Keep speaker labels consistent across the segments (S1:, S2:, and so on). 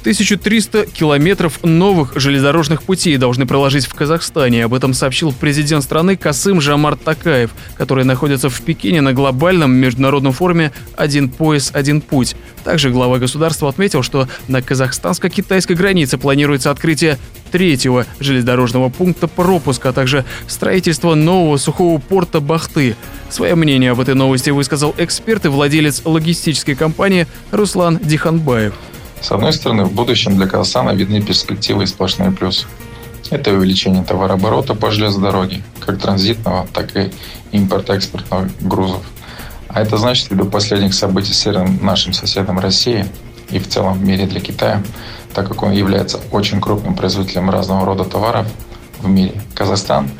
S1: 1300 километров новых железнодорожных путей должны проложить в Казахстане. Об этом сообщил президент страны Касым Жамар Такаев, который находится в Пекине на глобальном международном форуме «Один пояс, один путь». Также глава государства отметил, что на казахстанско-китайской границе планируется открытие третьего железнодорожного пункта пропуска, а также строительство нового сухого порта Бахты. Свое мнение об этой новости высказал эксперт и владелец логистической компании Руслан Диханбаев.
S2: С одной стороны, в будущем для Казахстана видны перспективы и сплошные плюсы. Это увеличение товарооборота по железной дороге, как транзитного, так и импорт-экспортного грузов. А это значит, ввиду последних событий с нашим соседом России и в целом в мире для Китая, так как он является очень крупным производителем разного рода товаров в мире, Казахстан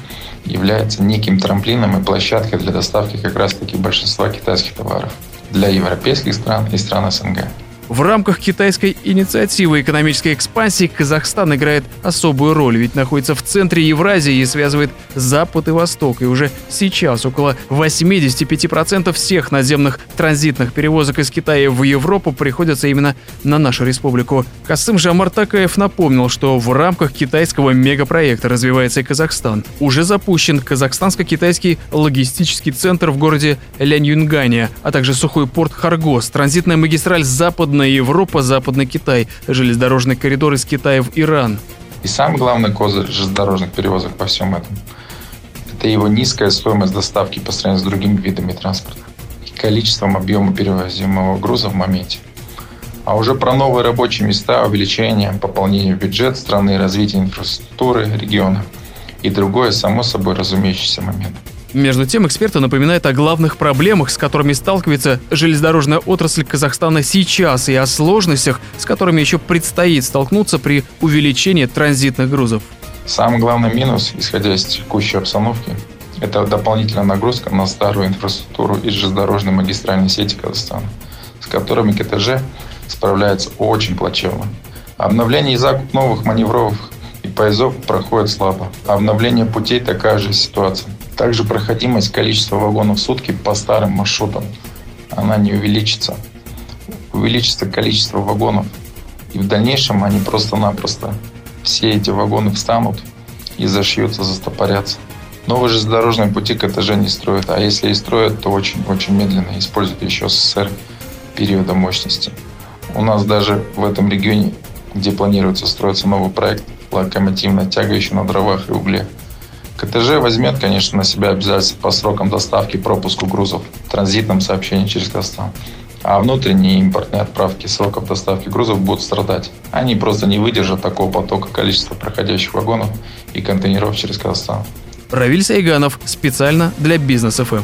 S2: является неким трамплином и площадкой для доставки как раз-таки большинства китайских товаров для европейских стран и стран СНГ.
S1: В рамках китайской инициативы экономической экспансии Казахстан играет особую роль, ведь находится в центре Евразии и связывает Запад и Восток. И уже сейчас около 85% всех наземных транзитных перевозок из Китая в Европу приходятся именно на нашу республику. Касым Жамар Такаев напомнил, что в рамках китайского мегапроекта развивается и Казахстан. Уже запущен казахстанско-китайский логистический центр в городе Ляньюнгане, а также сухой порт Харгос, транзитная магистраль западной Западная Европа, Западный Китай, железнодорожный коридор из Китая в Иран.
S2: И самый главный козырь железнодорожных перевозок по всем этом – это его низкая стоимость доставки по сравнению с другими видами транспорта и количеством объема перевозимого груза в моменте. А уже про новые рабочие места, увеличение, пополнение бюджет страны, развитие инфраструктуры региона и другое, само собой разумеющийся момент –
S1: между тем, эксперты напоминают о главных проблемах, с которыми сталкивается железнодорожная отрасль Казахстана сейчас, и о сложностях, с которыми еще предстоит столкнуться при увеличении транзитных грузов.
S2: Самый главный минус, исходя из текущей обстановки, это дополнительная нагрузка на старую инфраструктуру и железнодорожной магистральной сети Казахстана, с которыми КТЖ справляется очень плачевно. Обновление и закуп новых маневровых и поездов проходит слабо. Обновление путей такая же ситуация. Также проходимость количества вагонов в сутки по старым маршрутам, она не увеличится. Увеличится количество вагонов. И в дальнейшем они просто-напросто, все эти вагоны встанут и зашьются, застопорятся. Новые железнодорожные пути КТЖ не строят, а если и строят, то очень-очень медленно используют еще СССР периода мощности. У нас даже в этом регионе, где планируется строиться новый проект, локомотивная тяга еще на дровах и угле – КТЖ возьмет, конечно, на себя обязательства по срокам доставки пропуску грузов транзитном сообщении через Казахстан. А внутренние импортные отправки сроков доставки грузов будут страдать. Они просто не выдержат такого потока количества проходящих вагонов и контейнеров через Казахстан.
S1: Равиль Сайганов специально для Бизнес ФМ.